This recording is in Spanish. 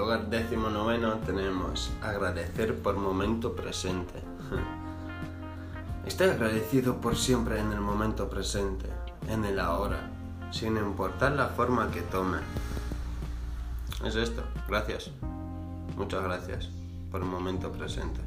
lugar décimo noveno tenemos agradecer por momento presente. Estoy agradecido por siempre en el momento presente, en el ahora, sin importar la forma que tome. Es esto, gracias. Muchas gracias por el momento presente.